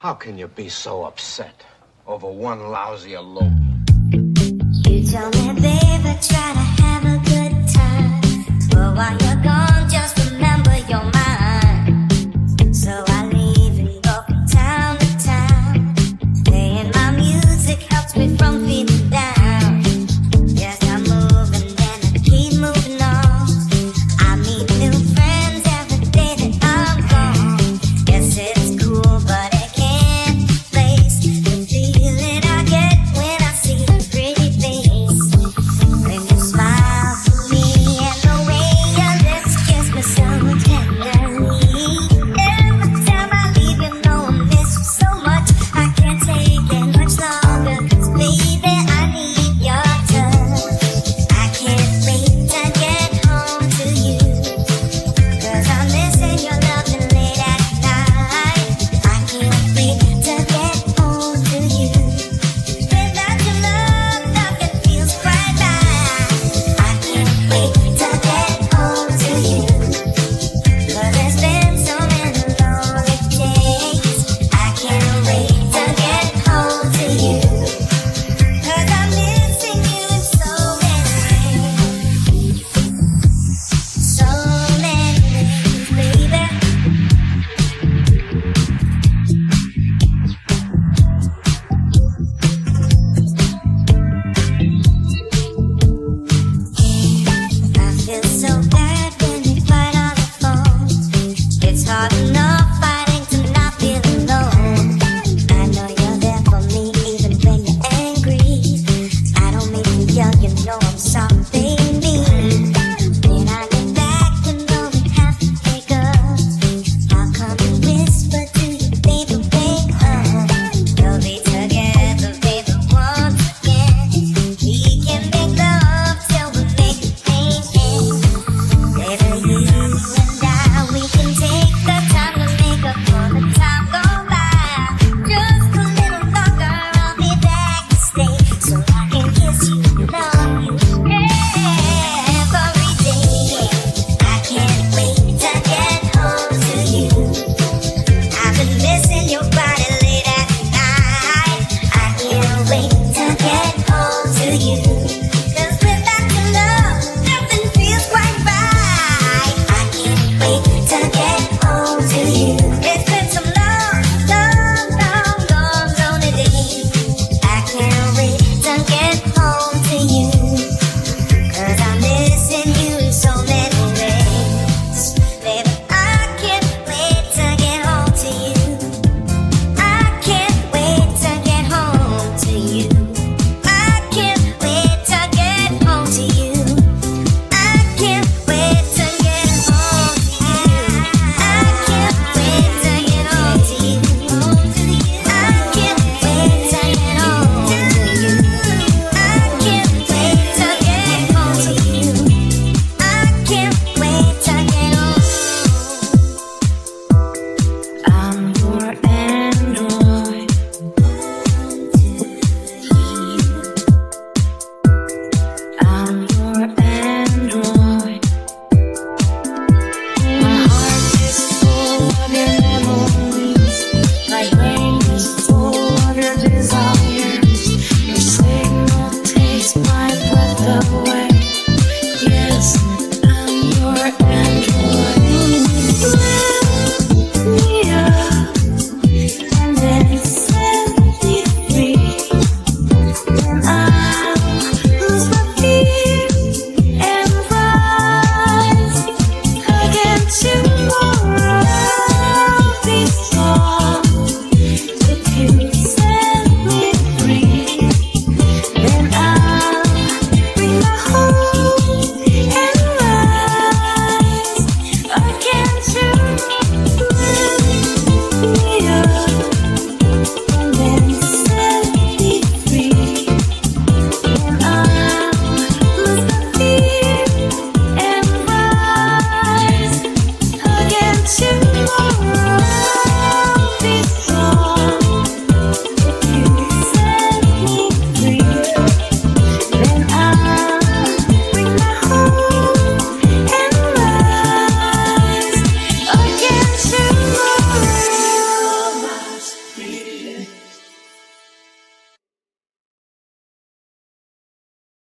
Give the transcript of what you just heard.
How can you be so upset over one lousy elopement? You told me, babe, I try to